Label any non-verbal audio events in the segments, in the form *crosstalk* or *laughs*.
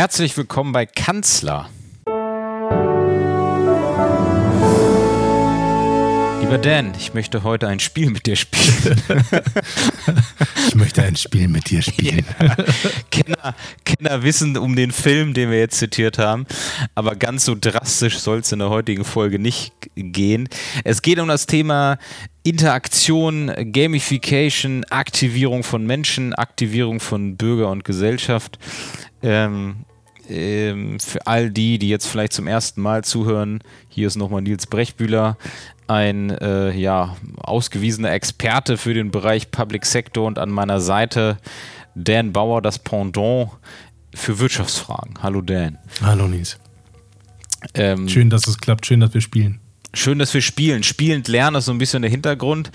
Herzlich willkommen bei Kanzler. Lieber Dan, ich möchte heute ein Spiel mit dir spielen. *laughs* ich möchte ein Spiel mit dir spielen. Ja. Kenner, Kenner wissen um den Film, den wir jetzt zitiert haben, aber ganz so drastisch soll es in der heutigen Folge nicht gehen. Es geht um das Thema Interaktion, Gamification, Aktivierung von Menschen, Aktivierung von Bürger und Gesellschaft. Ähm, ähm, für all die, die jetzt vielleicht zum ersten Mal zuhören, hier ist nochmal Nils Brechbühler, ein äh, ja, ausgewiesener Experte für den Bereich Public Sector und an meiner Seite Dan Bauer, das Pendant für Wirtschaftsfragen. Hallo Dan. Hallo Nils. Ähm, schön, dass es klappt, schön, dass wir spielen. Schön, dass wir spielen. Spielend lernen ist so ein bisschen der Hintergrund.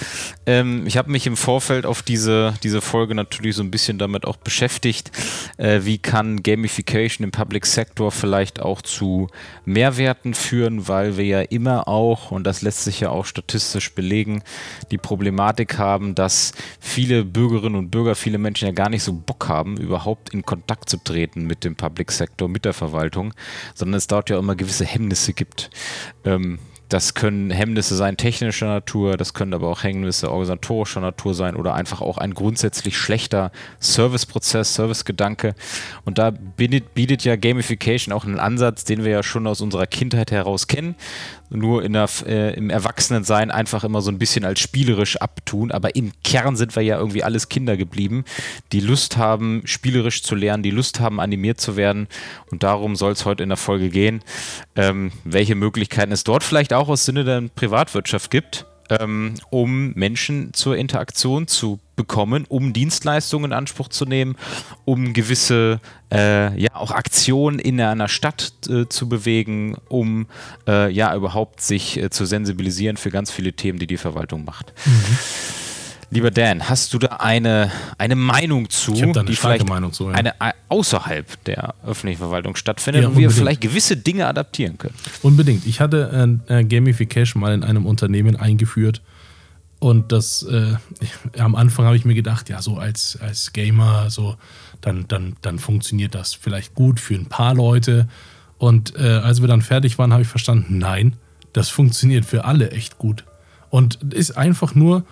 Ähm, ich habe mich im Vorfeld auf diese, diese Folge natürlich so ein bisschen damit auch beschäftigt. Äh, wie kann Gamification im Public Sector vielleicht auch zu Mehrwerten führen, weil wir ja immer auch, und das lässt sich ja auch statistisch belegen, die Problematik haben, dass viele Bürgerinnen und Bürger, viele Menschen ja gar nicht so Bock haben, überhaupt in Kontakt zu treten mit dem Public Sector, mit der Verwaltung, sondern es dort ja immer gewisse Hemmnisse gibt. Ähm, das können Hemmnisse sein technischer Natur, das können aber auch Hemmnisse organisatorischer Natur sein oder einfach auch ein grundsätzlich schlechter Serviceprozess, Servicegedanke. Und da bietet, bietet ja Gamification auch einen Ansatz, den wir ja schon aus unserer Kindheit heraus kennen nur in der, äh, im Erwachsenensein einfach immer so ein bisschen als spielerisch abtun. Aber im Kern sind wir ja irgendwie alles Kinder geblieben, die Lust haben, spielerisch zu lernen, die Lust haben, animiert zu werden. Und darum soll es heute in der Folge gehen, ähm, welche Möglichkeiten es dort vielleicht auch aus Sinne der Privatwirtschaft gibt ähm, um Menschen zur Interaktion zu bekommen, um Dienstleistungen in Anspruch zu nehmen, um gewisse äh, ja auch Aktionen in einer Stadt äh, zu bewegen, um äh, ja überhaupt sich äh, zu sensibilisieren für ganz viele Themen, die die Verwaltung macht. Mhm. Lieber Dan, hast du da eine, eine Meinung zu, ich eine die vielleicht zu, ja. eine, äh, außerhalb der öffentlichen Verwaltung stattfindet ja, und wir vielleicht gewisse Dinge adaptieren können? Unbedingt. Ich hatte äh, Gamification mal in einem Unternehmen eingeführt und das äh, am Anfang habe ich mir gedacht, ja, so als, als Gamer, so dann, dann, dann funktioniert das vielleicht gut für ein paar Leute. Und äh, als wir dann fertig waren, habe ich verstanden, nein, das funktioniert für alle echt gut. Und ist einfach nur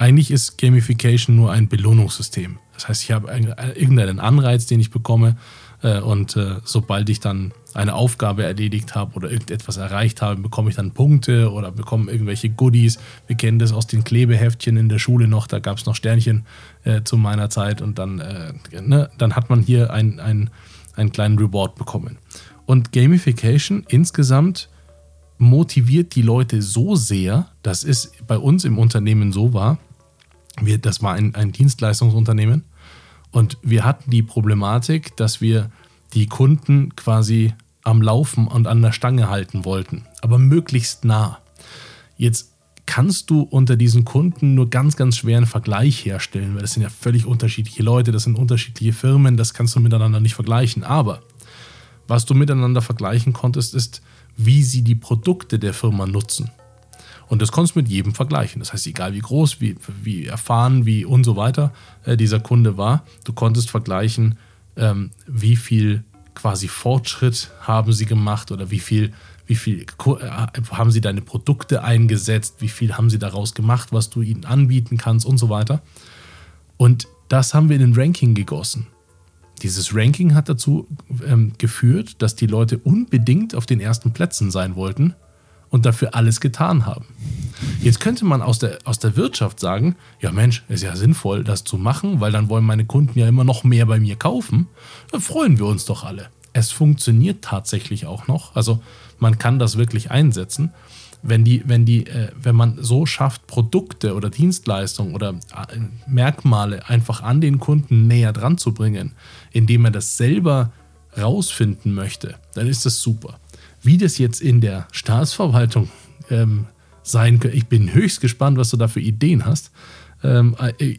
eigentlich ist Gamification nur ein Belohnungssystem. Das heißt, ich habe irgendeinen Anreiz, den ich bekomme äh, und äh, sobald ich dann eine Aufgabe erledigt habe oder irgendetwas erreicht habe, bekomme ich dann Punkte oder bekomme irgendwelche Goodies. Wir kennen das aus den Klebeheftchen in der Schule noch, da gab es noch Sternchen äh, zu meiner Zeit und dann, äh, ne, dann hat man hier ein, ein, einen kleinen Reward bekommen. Und Gamification insgesamt motiviert die Leute so sehr, dass es bei uns im Unternehmen so war, wir, das war ein, ein Dienstleistungsunternehmen und wir hatten die Problematik, dass wir die Kunden quasi am Laufen und an der Stange halten wollten, aber möglichst nah. Jetzt kannst du unter diesen Kunden nur ganz, ganz schwer einen Vergleich herstellen, weil das sind ja völlig unterschiedliche Leute, das sind unterschiedliche Firmen, das kannst du miteinander nicht vergleichen. Aber was du miteinander vergleichen konntest, ist, wie sie die Produkte der Firma nutzen. Und das konntest du mit jedem vergleichen. Das heißt, egal wie groß, wie, wie erfahren, wie und so weiter äh, dieser Kunde war, du konntest vergleichen, ähm, wie viel quasi Fortschritt haben sie gemacht oder wie viel, wie viel äh, haben sie deine Produkte eingesetzt, wie viel haben sie daraus gemacht, was du ihnen anbieten kannst und so weiter. Und das haben wir in den Ranking gegossen. Dieses Ranking hat dazu ähm, geführt, dass die Leute unbedingt auf den ersten Plätzen sein wollten und dafür alles getan haben. Jetzt könnte man aus der, aus der Wirtschaft sagen, ja Mensch, ist ja sinnvoll, das zu machen, weil dann wollen meine Kunden ja immer noch mehr bei mir kaufen. Dann freuen wir uns doch alle. Es funktioniert tatsächlich auch noch. Also man kann das wirklich einsetzen. Wenn, die, wenn, die, äh, wenn man so schafft, Produkte oder Dienstleistungen oder äh, Merkmale einfach an den Kunden näher dran zu bringen, indem er das selber rausfinden möchte, dann ist das super. Wie das jetzt in der Staatsverwaltung ähm, sein könnte, ich bin höchst gespannt, was du da für Ideen hast. Ähm, äh,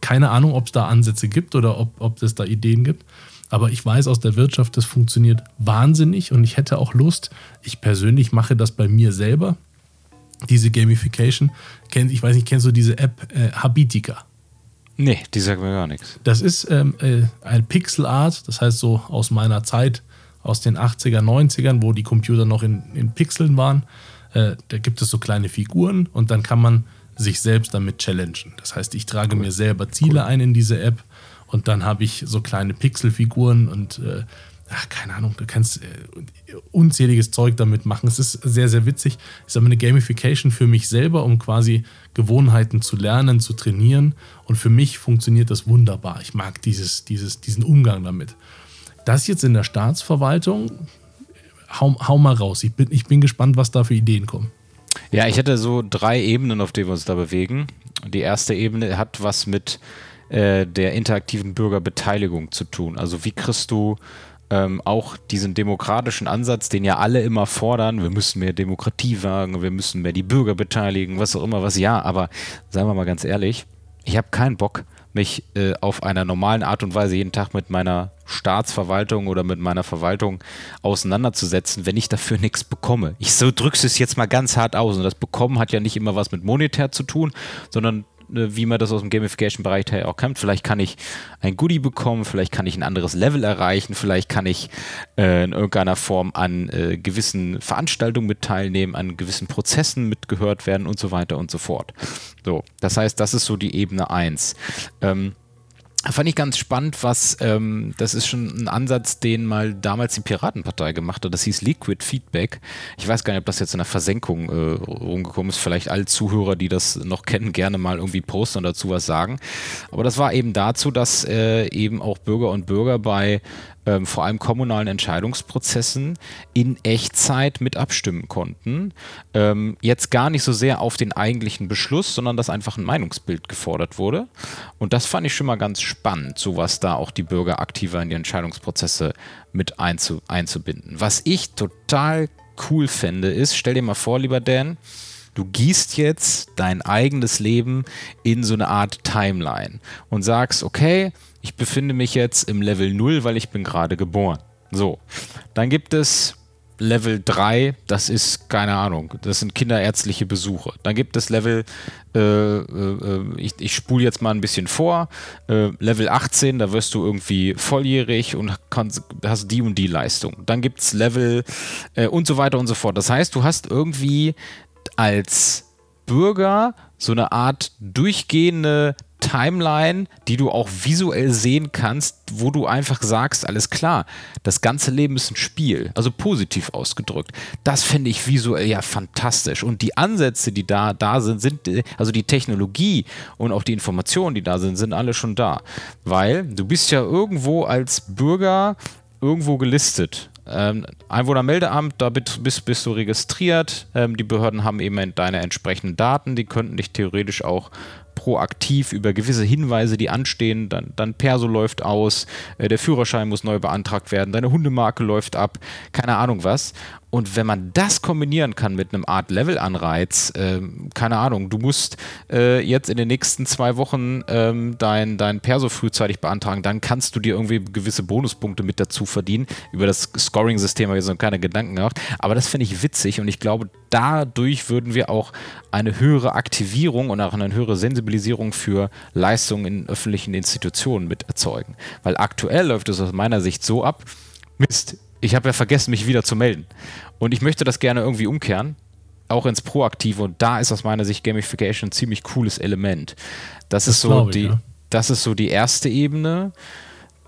keine Ahnung, ob es da Ansätze gibt oder ob, ob es da Ideen gibt. Aber ich weiß aus der Wirtschaft, das funktioniert wahnsinnig und ich hätte auch Lust. Ich persönlich mache das bei mir selber. Diese Gamification. Ich weiß nicht, kennst du diese App äh, Habitica? Nee, die sagt mir gar nichts. Das ist ähm, äh, ein Pixel Art, das heißt so aus meiner Zeit, aus den 80er, 90ern, wo die Computer noch in, in Pixeln waren. Äh, da gibt es so kleine Figuren und dann kann man sich selbst damit challengen. Das heißt, ich trage cool. mir selber Ziele cool. ein in diese App und dann habe ich so kleine Pixelfiguren und äh, ach, keine Ahnung, du kannst äh, unzähliges Zeug damit machen. Es ist sehr, sehr witzig. Ich sage mal, eine Gamification für mich selber, um quasi Gewohnheiten zu lernen, zu trainieren. Und für mich funktioniert das wunderbar. Ich mag dieses, dieses, diesen Umgang damit. Das jetzt in der Staatsverwaltung, hau, hau mal raus. Ich bin, ich bin gespannt, was da für Ideen kommen. Ja, ich hätte so drei Ebenen, auf denen wir uns da bewegen. Die erste Ebene hat was mit äh, der interaktiven Bürgerbeteiligung zu tun. Also wie kriegst du ähm, auch diesen demokratischen Ansatz, den ja alle immer fordern, wir müssen mehr Demokratie wagen, wir müssen mehr die Bürger beteiligen, was auch immer, was ja, aber sagen wir mal ganz ehrlich, ich habe keinen Bock, mich äh, auf einer normalen Art und Weise jeden Tag mit meiner Staatsverwaltung oder mit meiner Verwaltung auseinanderzusetzen, wenn ich dafür nichts bekomme. Ich so drück's es jetzt mal ganz hart aus. Und das Bekommen hat ja nicht immer was mit monetär zu tun, sondern wie man das aus dem Gamification-Bereich auch kennt. Vielleicht kann ich ein Goodie bekommen, vielleicht kann ich ein anderes Level erreichen, vielleicht kann ich äh, in irgendeiner Form an äh, gewissen Veranstaltungen mit teilnehmen, an gewissen Prozessen mitgehört werden und so weiter und so fort. So, das heißt, das ist so die Ebene 1. Ähm, Fand ich ganz spannend, was, ähm, das ist schon ein Ansatz, den mal damals die Piratenpartei gemacht hat. Das hieß Liquid Feedback. Ich weiß gar nicht, ob das jetzt in der Versenkung äh, rumgekommen ist. Vielleicht alle Zuhörer, die das noch kennen, gerne mal irgendwie posten und dazu was sagen. Aber das war eben dazu, dass äh, eben auch Bürger und Bürger bei ähm, vor allem kommunalen Entscheidungsprozessen in Echtzeit mit abstimmen konnten. Ähm, jetzt gar nicht so sehr auf den eigentlichen Beschluss, sondern dass einfach ein Meinungsbild gefordert wurde. Und das fand ich schon mal ganz spannend, sowas da auch die Bürger aktiver in die Entscheidungsprozesse mit einzu einzubinden. Was ich total cool fände, ist, stell dir mal vor, lieber Dan, du gießt jetzt dein eigenes Leben in so eine Art Timeline und sagst, okay, ich befinde mich jetzt im Level 0, weil ich bin gerade geboren. So, dann gibt es Level 3, das ist keine Ahnung, das sind kinderärztliche Besuche. Dann gibt es Level, äh, äh, ich, ich spule jetzt mal ein bisschen vor, äh, Level 18, da wirst du irgendwie volljährig und kannst, hast die und die Leistung. Dann gibt es Level äh, und so weiter und so fort. Das heißt, du hast irgendwie als Bürger so eine Art durchgehende Timeline, die du auch visuell sehen kannst, wo du einfach sagst, alles klar, das ganze Leben ist ein Spiel, also positiv ausgedrückt. Das finde ich visuell ja fantastisch. Und die Ansätze, die da, da sind, sind, also die Technologie und auch die Informationen, die da sind, sind alle schon da. Weil du bist ja irgendwo als Bürger irgendwo gelistet. Ähm, Einwohnermeldeamt, da bist, bist du registriert. Ähm, die Behörden haben eben deine entsprechenden Daten, die könnten dich theoretisch auch proaktiv über gewisse Hinweise, die anstehen, dann, dann Perso läuft aus, äh, der Führerschein muss neu beantragt werden, deine Hundemarke läuft ab, keine Ahnung was. Und wenn man das kombinieren kann mit einem Art Level-Anreiz, äh, keine Ahnung, du musst äh, jetzt in den nächsten zwei Wochen ähm, dein, dein Perso frühzeitig beantragen, dann kannst du dir irgendwie gewisse Bonuspunkte mit dazu verdienen. Über das Scoring-System habe ich so keine Gedanken gemacht. Aber das finde ich witzig und ich glaube, dadurch würden wir auch eine höhere Aktivierung und auch eine höhere Sensibilisierung für Leistungen in öffentlichen Institutionen mit erzeugen. Weil aktuell läuft es aus meiner Sicht so ab, Mist, ich habe ja vergessen, mich wieder zu melden. Und ich möchte das gerne irgendwie umkehren, auch ins Proaktive. Und da ist aus meiner Sicht Gamification ein ziemlich cooles Element. Das, das ist so die, ja. das ist so die erste Ebene.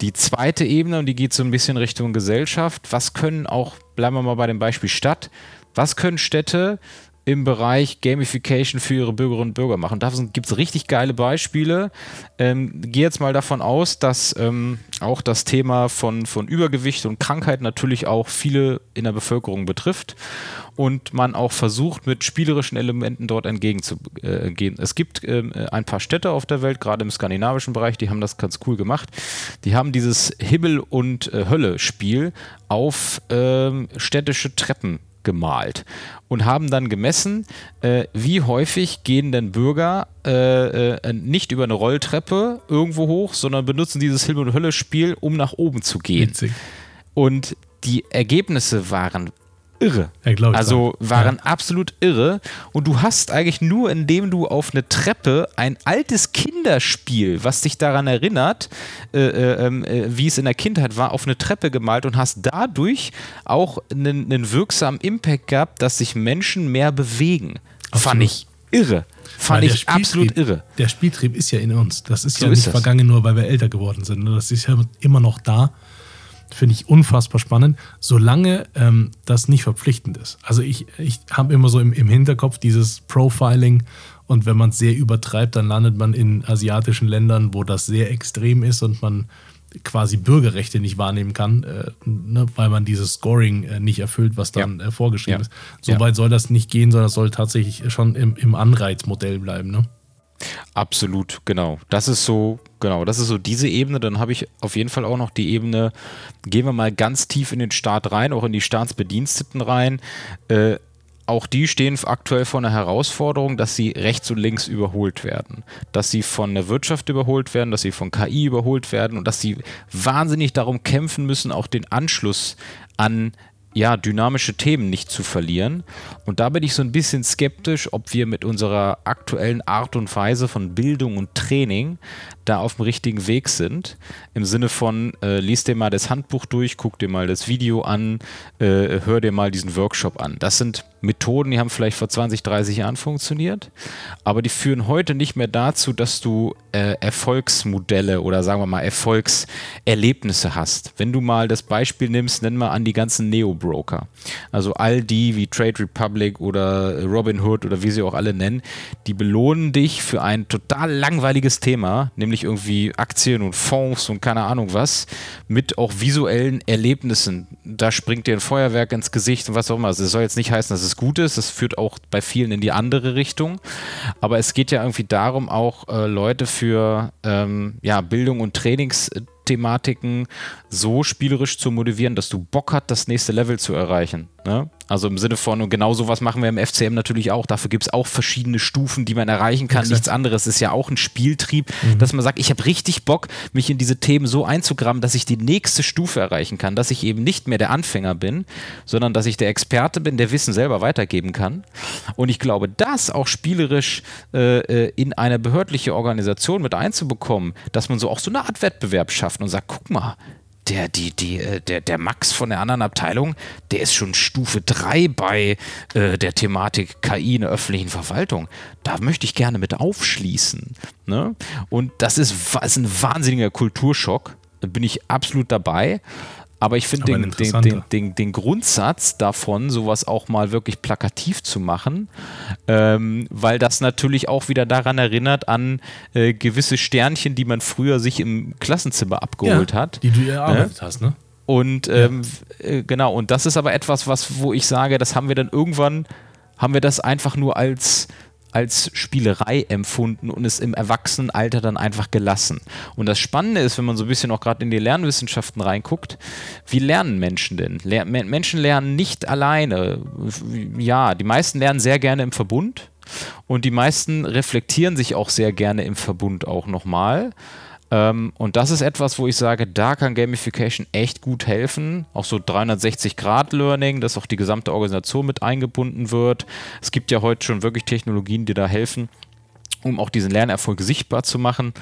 Die zweite Ebene, und die geht so ein bisschen Richtung Gesellschaft. Was können auch, bleiben wir mal bei dem Beispiel Stadt, was können Städte im Bereich Gamification für ihre Bürgerinnen und Bürger machen. Da gibt es richtig geile Beispiele. Ähm, Gehe jetzt mal davon aus, dass ähm, auch das Thema von, von Übergewicht und Krankheit natürlich auch viele in der Bevölkerung betrifft und man auch versucht, mit spielerischen Elementen dort entgegenzugehen. Es gibt ähm, ein paar Städte auf der Welt, gerade im skandinavischen Bereich, die haben das ganz cool gemacht. Die haben dieses Himmel- und äh, Hölle-Spiel auf ähm, städtische Treppen gemalt und haben dann gemessen, äh, wie häufig gehen denn Bürger äh, äh, nicht über eine Rolltreppe irgendwo hoch, sondern benutzen dieses Himmel- und Hölle-Spiel, um nach oben zu gehen. Witzig. Und die Ergebnisse waren irre. Ja, also waren ja. absolut irre. Und du hast eigentlich nur, indem du auf eine Treppe ein altes Kinderspiel, was dich daran erinnert, äh, äh, ähm, äh, wie es in der Kindheit war, auf eine Treppe gemalt und hast dadurch auch einen, einen wirksamen Impact gehabt, dass sich Menschen mehr bewegen. Absolut. Fand ich irre. Fand ich absolut irre. Der Spieltrieb ist ja in uns. Das ist so ja nicht ist vergangen, nur weil wir älter geworden sind. Das ist ja immer noch da. Finde ich unfassbar spannend, solange ähm, das nicht verpflichtend ist. Also ich, ich habe immer so im, im Hinterkopf dieses Profiling und wenn man es sehr übertreibt, dann landet man in asiatischen Ländern, wo das sehr extrem ist und man quasi Bürgerrechte nicht wahrnehmen kann, äh, ne, weil man dieses Scoring äh, nicht erfüllt, was dann ja. äh, vorgeschrieben ja. ist. Soweit ja. soll das nicht gehen, sondern es soll tatsächlich schon im, im Anreizmodell bleiben. Ne? Absolut, genau. Das ist so, genau, das ist so diese Ebene. Dann habe ich auf jeden Fall auch noch die Ebene, gehen wir mal ganz tief in den Staat rein, auch in die Staatsbediensteten rein. Äh, auch die stehen aktuell vor einer Herausforderung, dass sie rechts und links überholt werden. Dass sie von der Wirtschaft überholt werden, dass sie von KI überholt werden und dass sie wahnsinnig darum kämpfen müssen, auch den Anschluss an ja, dynamische Themen nicht zu verlieren. Und da bin ich so ein bisschen skeptisch, ob wir mit unserer aktuellen Art und Weise von Bildung und Training da auf dem richtigen Weg sind. Im Sinne von, äh, lies dir mal das Handbuch durch, guck dir mal das Video an, äh, hör dir mal diesen Workshop an. Das sind Methoden, die haben vielleicht vor 20, 30 Jahren funktioniert, aber die führen heute nicht mehr dazu, dass du äh, Erfolgsmodelle oder sagen wir mal Erfolgserlebnisse hast. Wenn du mal das Beispiel nimmst, nenn mal an die ganzen Neo-Broker. Also all die wie Trade Republic oder Robinhood oder wie sie auch alle nennen, die belohnen dich für ein total langweiliges Thema, nämlich irgendwie Aktien und Fonds und keine Ahnung was, mit auch visuellen Erlebnissen. Da springt dir ein Feuerwerk ins Gesicht und was auch immer. Also das soll jetzt nicht heißen, dass es gut ist. Das führt auch bei vielen in die andere Richtung. Aber es geht ja irgendwie darum, auch äh, Leute für ähm, ja, Bildung und Trainingsthematiken so spielerisch zu motivieren, dass du Bock hast, das nächste Level zu erreichen. Ne? Also im Sinne von, und genau sowas machen wir im FCM natürlich auch. Dafür gibt es auch verschiedene Stufen, die man erreichen kann. Exakt. Nichts anderes ist ja auch ein Spieltrieb, mhm. dass man sagt, ich habe richtig Bock, mich in diese Themen so einzugrammen, dass ich die nächste Stufe erreichen kann, dass ich eben nicht mehr der Anfänger bin, sondern dass ich der Experte bin, der Wissen selber weitergeben kann. Und ich glaube, das auch spielerisch äh, äh in eine behördliche Organisation mit einzubekommen, dass man so auch so eine Art Wettbewerb schafft und sagt, guck mal, der, die, die, äh, der, der Max von der anderen Abteilung, der ist schon Stufe 3 bei äh, der Thematik KI in der öffentlichen Verwaltung. Da möchte ich gerne mit aufschließen. Ne? Und das ist, ist ein wahnsinniger Kulturschock. Da bin ich absolut dabei. Aber ich finde den, den, den, den, Grundsatz davon, sowas auch mal wirklich plakativ zu machen, ähm, weil das natürlich auch wieder daran erinnert an äh, gewisse Sternchen, die man früher sich im Klassenzimmer abgeholt ja, hat. Die du erarbeitet ne? hast, ne? Und ähm, ja. äh, genau, und das ist aber etwas, was, wo ich sage, das haben wir dann irgendwann, haben wir das einfach nur als als Spielerei empfunden und es im Erwachsenenalter dann einfach gelassen. Und das Spannende ist, wenn man so ein bisschen auch gerade in die Lernwissenschaften reinguckt, wie lernen Menschen denn? Lehr Menschen lernen nicht alleine. Ja, die meisten lernen sehr gerne im Verbund und die meisten reflektieren sich auch sehr gerne im Verbund auch nochmal. Ähm, und das ist etwas, wo ich sage, da kann Gamification echt gut helfen. Auch so 360-Grad-Learning, dass auch die gesamte Organisation mit eingebunden wird. Es gibt ja heute schon wirklich Technologien, die da helfen um auch diesen Lernerfolg sichtbar zu machen.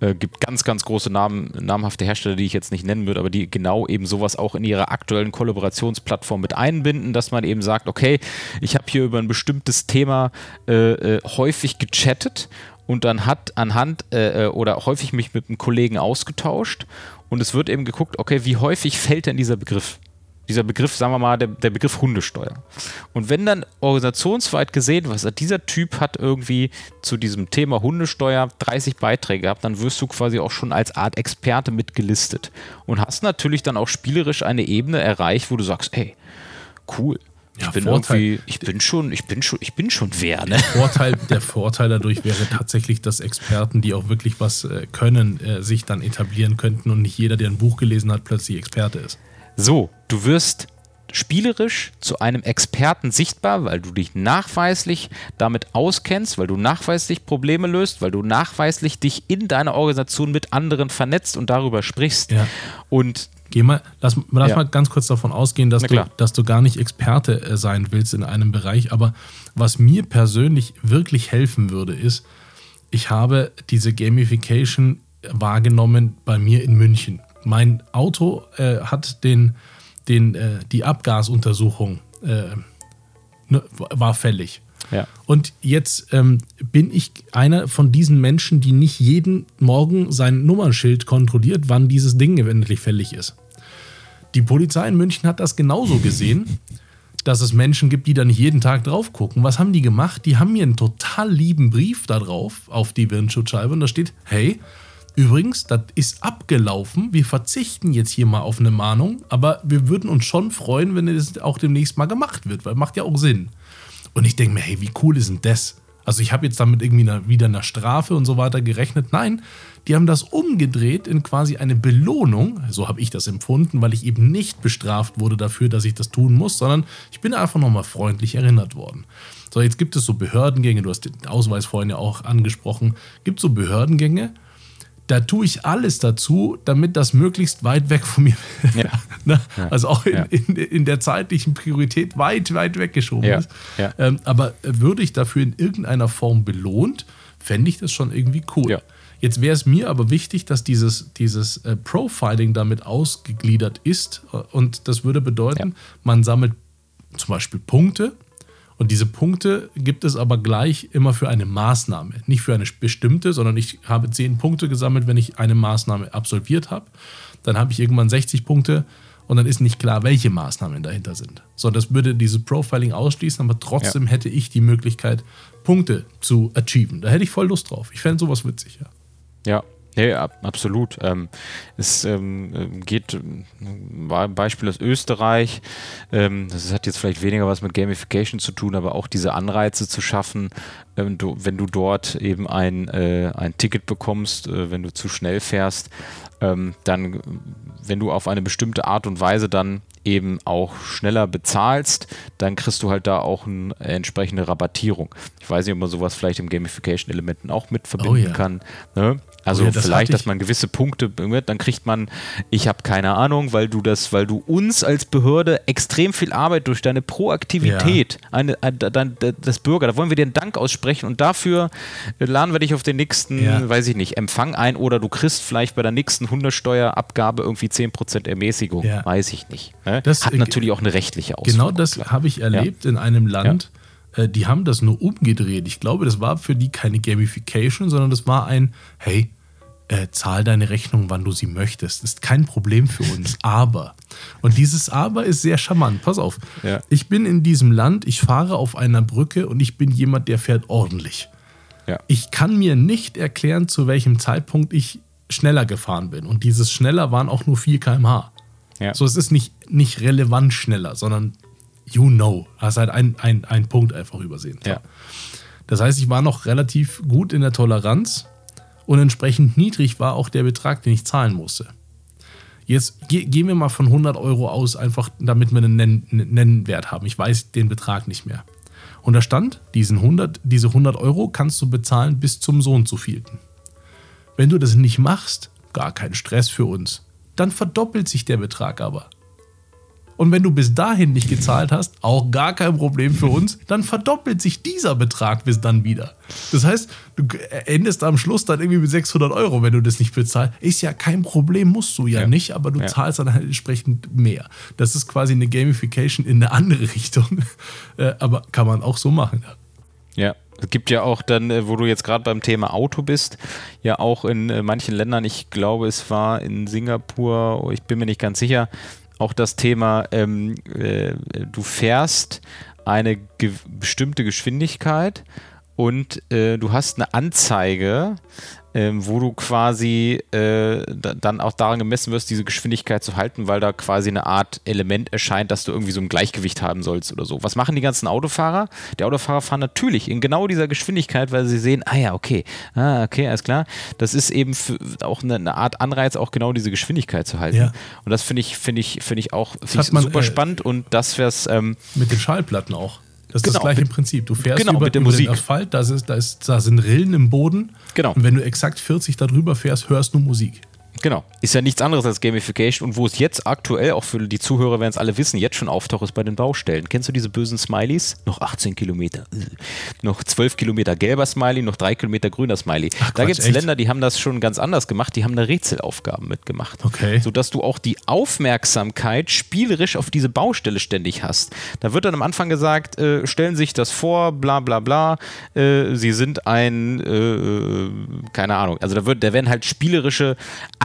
Äh, gibt ganz, ganz große Namen, namhafte Hersteller, die ich jetzt nicht nennen würde, aber die genau eben sowas auch in ihrer aktuellen Kollaborationsplattform mit einbinden, dass man eben sagt, okay, ich habe hier über ein bestimmtes Thema äh, äh, häufig gechattet und dann hat anhand äh, äh, oder häufig mich mit einem Kollegen ausgetauscht und es wird eben geguckt, okay, wie häufig fällt denn dieser Begriff? Dieser Begriff, sagen wir mal, der, der Begriff Hundesteuer. Und wenn dann organisationsweit gesehen, was dieser Typ hat irgendwie zu diesem Thema Hundesteuer 30 Beiträge gehabt, dann wirst du quasi auch schon als Art Experte mitgelistet und hast natürlich dann auch spielerisch eine Ebene erreicht, wo du sagst, hey, cool, ich bin Vorteil, irgendwie, ich bin schon, ich bin schon, ich bin schon wer, ne? Der Vorteil, der Vorteil dadurch wäre tatsächlich, dass Experten, die auch wirklich was äh, können, äh, sich dann etablieren könnten und nicht jeder, der ein Buch gelesen hat, plötzlich Experte ist. So, du wirst spielerisch zu einem Experten sichtbar, weil du dich nachweislich damit auskennst, weil du nachweislich Probleme löst, weil du nachweislich dich in deiner Organisation mit anderen vernetzt und darüber sprichst. Ja. Und Geh mal, lass, lass ja. mal ganz kurz davon ausgehen, dass du, dass du gar nicht Experte äh, sein willst in einem Bereich. Aber was mir persönlich wirklich helfen würde, ist, ich habe diese Gamification wahrgenommen bei mir in München. Mein Auto äh, hat den, den, äh, die Abgasuntersuchung äh, ne, war fällig. Ja. Und jetzt ähm, bin ich einer von diesen Menschen, die nicht jeden Morgen sein Nummernschild kontrolliert, wann dieses Ding endlich fällig ist. Die Polizei in München hat das genauso gesehen, *laughs* dass es Menschen gibt, die da nicht jeden Tag drauf gucken. Was haben die gemacht? Die haben mir einen total lieben Brief da drauf auf die Windschutzscheibe und da steht: Hey, übrigens, das ist abgelaufen. Wir verzichten jetzt hier mal auf eine Mahnung, aber wir würden uns schon freuen, wenn das auch demnächst mal gemacht wird, weil macht ja auch Sinn. Und ich denke mir, hey, wie cool ist denn das? Also ich habe jetzt damit irgendwie eine, wieder eine Strafe und so weiter gerechnet. Nein, die haben das umgedreht in quasi eine Belohnung. So habe ich das empfunden, weil ich eben nicht bestraft wurde dafür, dass ich das tun muss, sondern ich bin einfach nochmal freundlich erinnert worden. So, jetzt gibt es so Behördengänge, du hast den Ausweis vorhin ja auch angesprochen, gibt so Behördengänge, da tue ich alles dazu, damit das möglichst weit weg von mir *laughs* ja. *laughs* ne? ja. Also auch in, ja. in, in, der zeitlichen Priorität weit, weit weggeschoben ist. Ähm, aber würde ich dafür in irgendeiner Form belohnt, fände ich das schon irgendwie cool. Jetzt wäre es mir aber wichtig, dass dieses, dieses äh, Profiling damit ausgegliedert ist. Und das würde bedeuten, man sammelt zum Beispiel Punkte und diese Punkte gibt es aber gleich immer für eine Maßnahme. Nicht für eine bestimmte, sondern ich habe zehn Punkte gesammelt, wenn ich eine Maßnahme absolviert habe. Dann habe ich irgendwann 60 Punkte und dann ist nicht klar, welche Maßnahmen dahinter sind. So, das würde dieses Profiling ausschließen, aber trotzdem ja. hätte ich die Möglichkeit, Punkte zu achieven. Da hätte ich voll Lust drauf. Ich fände sowas witzig, ja. Ja, ja, absolut. Ähm, es ähm, geht, war ein Beispiel aus Österreich. Ähm, das hat jetzt vielleicht weniger was mit Gamification zu tun, aber auch diese Anreize zu schaffen, ähm, du, wenn du dort eben ein, äh, ein Ticket bekommst, äh, wenn du zu schnell fährst, ähm, dann, wenn du auf eine bestimmte Art und Weise dann eben auch schneller bezahlst, dann kriegst du halt da auch eine entsprechende Rabattierung. Ich weiß nicht, ob man sowas vielleicht im Gamification-Elementen auch mit verbinden oh ja. kann. Ne? Also oh ja, das vielleicht, dass man gewisse Punkte, dann kriegt man, ich habe keine Ahnung, weil du das, weil du uns als Behörde extrem viel Arbeit durch deine Proaktivität, ja. eine, eine, das Bürger, da wollen wir dir einen Dank aussprechen und dafür laden wir dich auf den nächsten, ja. weiß ich nicht, Empfang ein oder du kriegst vielleicht bei der nächsten Hundesteuerabgabe irgendwie 10% Ermäßigung, weiß ich nicht. Ne? Das hat natürlich auch eine rechtliche Auswirkung. Genau das habe ich erlebt in einem Land, äh, die haben das nur umgedreht. Ich glaube, das war für die keine Gamification, sondern das war ein, hey, äh, zahl deine Rechnung, wann du sie möchtest. Ist kein Problem für uns. *laughs* Aber. Und dieses Aber ist sehr charmant. Pass auf. Ja. Ich bin in diesem Land, ich fahre auf einer Brücke und ich bin jemand, der fährt ordentlich. Ja. Ich kann mir nicht erklären, zu welchem Zeitpunkt ich schneller gefahren bin. Und dieses schneller waren auch nur 4 km/h. Ja. So, es ist nicht, nicht relevant schneller, sondern you know. Hast halt einen ein Punkt einfach übersehen. Ja. Das heißt, ich war noch relativ gut in der Toleranz und entsprechend niedrig war auch der Betrag, den ich zahlen musste. Jetzt ge gehen wir mal von 100 Euro aus, einfach damit wir einen Nenn Nennwert haben. Ich weiß den Betrag nicht mehr. Und da stand, diesen 100, diese 100 Euro kannst du bezahlen bis zum Sohn zu vielten. Wenn du das nicht machst, gar kein Stress für uns, dann verdoppelt sich der Betrag aber. Und wenn du bis dahin nicht gezahlt hast, auch gar kein Problem für uns, dann verdoppelt sich dieser Betrag bis dann wieder. Das heißt, du endest am Schluss dann irgendwie mit 600 Euro, wenn du das nicht bezahlst. Ist ja kein Problem, musst du ja, ja. nicht, aber du ja. zahlst dann halt entsprechend mehr. Das ist quasi eine Gamification in eine andere *laughs* Richtung. Äh, aber kann man auch so machen. Ja. Es gibt ja auch dann, äh, wo du jetzt gerade beim Thema Auto bist, ja auch in äh, manchen Ländern, ich glaube, es war in Singapur, ich bin mir nicht ganz sicher, auch das Thema, ähm, äh, du fährst eine bestimmte Geschwindigkeit und äh, du hast eine Anzeige ähm, wo du quasi äh, dann auch daran gemessen wirst, diese Geschwindigkeit zu halten, weil da quasi eine Art Element erscheint, dass du irgendwie so ein Gleichgewicht haben sollst oder so. Was machen die ganzen Autofahrer? Die Autofahrer fahren natürlich in genau dieser Geschwindigkeit, weil sie sehen, ah ja, okay, ah, okay, alles klar. Das ist eben auch eine, eine, Art Anreiz, auch genau diese Geschwindigkeit zu halten. Ja. Und das finde ich, finde ich, finde ich auch find ich man, super äh, spannend und das wäre es. Ähm, mit den Schallplatten auch. Das ist genau, das gleiche Prinzip. Du fährst genau, über, mit der über Musik. den Asphalt, da, ist, da, ist, da sind Rillen im Boden. Genau. Und wenn du exakt 40 darüber fährst, hörst du Musik. Genau. Ist ja nichts anderes als Gamification und wo es jetzt aktuell, auch für die Zuhörer werden es alle wissen, jetzt schon auftaucht, ist bei den Baustellen. Kennst du diese bösen Smileys? Noch 18 Kilometer, noch 12 Kilometer gelber Smiley, noch 3 Kilometer grüner Smiley. Ach, da gibt es Länder, die haben das schon ganz anders gemacht, die haben da Rätselaufgaben mitgemacht. Okay. Sodass du auch die Aufmerksamkeit spielerisch auf diese Baustelle ständig hast. Da wird dann am Anfang gesagt, äh, stellen sich das vor, bla bla bla, äh, sie sind ein, äh, keine Ahnung, also da, wird, da werden halt spielerische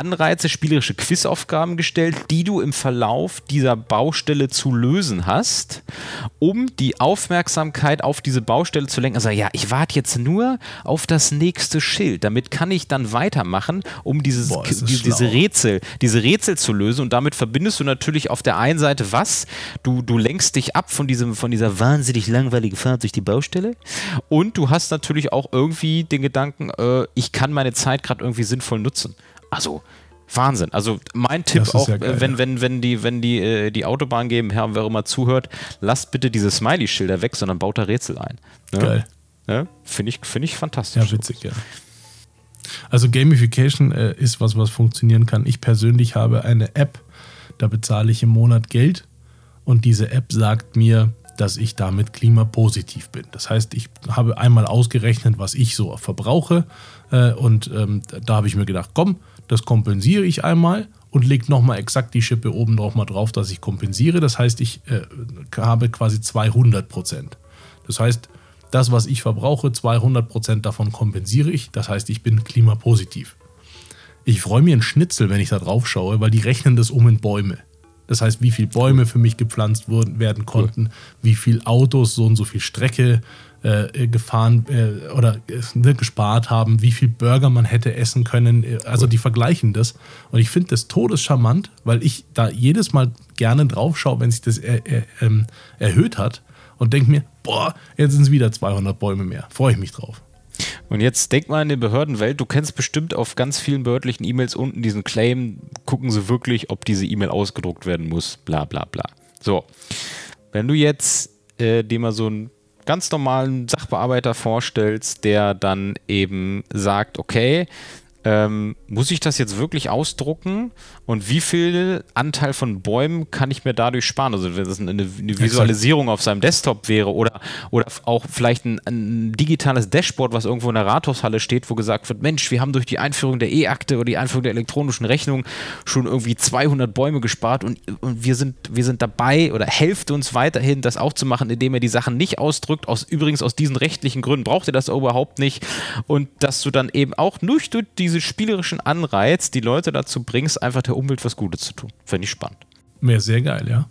Anreize, spielerische Quizaufgaben gestellt, die du im Verlauf dieser Baustelle zu lösen hast, um die Aufmerksamkeit auf diese Baustelle zu lenken. Also ja, ich warte jetzt nur auf das nächste Schild. Damit kann ich dann weitermachen, um dieses, Boah, die, diese Rätsel, diese Rätsel zu lösen. Und damit verbindest du natürlich auf der einen Seite was? Du, du lenkst dich ab von, diesem, von dieser wahnsinnig langweiligen Fahrt durch die Baustelle. Und du hast natürlich auch irgendwie den Gedanken, äh, ich kann meine Zeit gerade irgendwie sinnvoll nutzen. Also Wahnsinn. Also mein Tipp auch, ja geil, wenn, wenn, wenn die, wenn die, äh, die Autobahn geben, Herr, wer immer zuhört, lasst bitte diese Smiley-Schilder weg, sondern baut da Rätsel ein. Ne? Geil. Ne? Finde ich, find ich fantastisch. Ja, witzig, ja. Also Gamification äh, ist was, was funktionieren kann. Ich persönlich habe eine App, da bezahle ich im Monat Geld und diese App sagt mir, dass ich damit klimapositiv bin. Das heißt, ich habe einmal ausgerechnet, was ich so verbrauche äh, und ähm, da habe ich mir gedacht, komm, das kompensiere ich einmal und lege nochmal exakt die Schippe oben drauf mal drauf, dass ich kompensiere. Das heißt, ich äh, habe quasi 200 Prozent. Das heißt, das, was ich verbrauche, 200 Prozent davon kompensiere ich. Das heißt, ich bin klimapositiv. Ich freue mir einen Schnitzel, wenn ich da drauf schaue, weil die rechnen das um in Bäume. Das heißt, wie viele Bäume für mich gepflanzt wurden, werden konnten, wie viele Autos so und so viel Strecke äh, gefahren äh, oder äh, gespart haben, wie viel Burger man hätte essen können. Also die vergleichen das. Und ich finde das todescharmant, weil ich da jedes Mal gerne drauf schaue, wenn sich das er, er, ähm, erhöht hat und denke mir, boah, jetzt sind es wieder 200 Bäume mehr. Freue ich mich drauf. Und jetzt denk mal in der Behördenwelt, du kennst bestimmt auf ganz vielen behördlichen E-Mails unten diesen Claim, gucken sie wirklich, ob diese E-Mail ausgedruckt werden muss, bla bla bla. So, wenn du jetzt äh, dir mal so einen ganz normalen Sachbearbeiter vorstellst, der dann eben sagt, okay, ähm, muss ich das jetzt wirklich ausdrucken und wie viel Anteil von Bäumen kann ich mir dadurch sparen? Also wenn das eine, eine Visualisierung auf seinem Desktop wäre oder, oder auch vielleicht ein, ein, digitales Dashboard, was irgendwo in der Rathaushalle steht, wo gesagt wird, Mensch, wir haben durch die Einführung der E-Akte oder die Einführung der elektronischen Rechnung schon irgendwie 200 Bäume gespart und, und wir, sind, wir sind dabei oder helft uns weiterhin, das auch zu machen, indem er die Sachen nicht ausdrückt. Aus, übrigens aus diesen rechtlichen Gründen braucht ihr das überhaupt nicht und dass du dann eben auch durch diese spielerischen Anreiz die Leute dazu bringst, einfach der Umwelt was Gutes zu tun. Fände ich spannend. Wäre sehr geil, ja.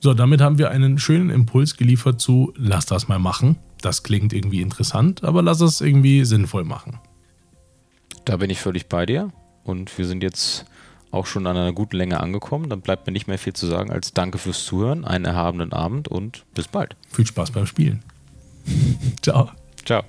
So, damit haben wir einen schönen Impuls geliefert zu, lass das mal machen. Das klingt irgendwie interessant, aber lass es irgendwie sinnvoll machen. Da bin ich völlig bei dir und wir sind jetzt auch schon an einer guten Länge angekommen. Dann bleibt mir nicht mehr viel zu sagen als Danke fürs Zuhören, einen erhabenen Abend und bis bald. Viel Spaß beim Spielen. *laughs* Ciao. Ciao.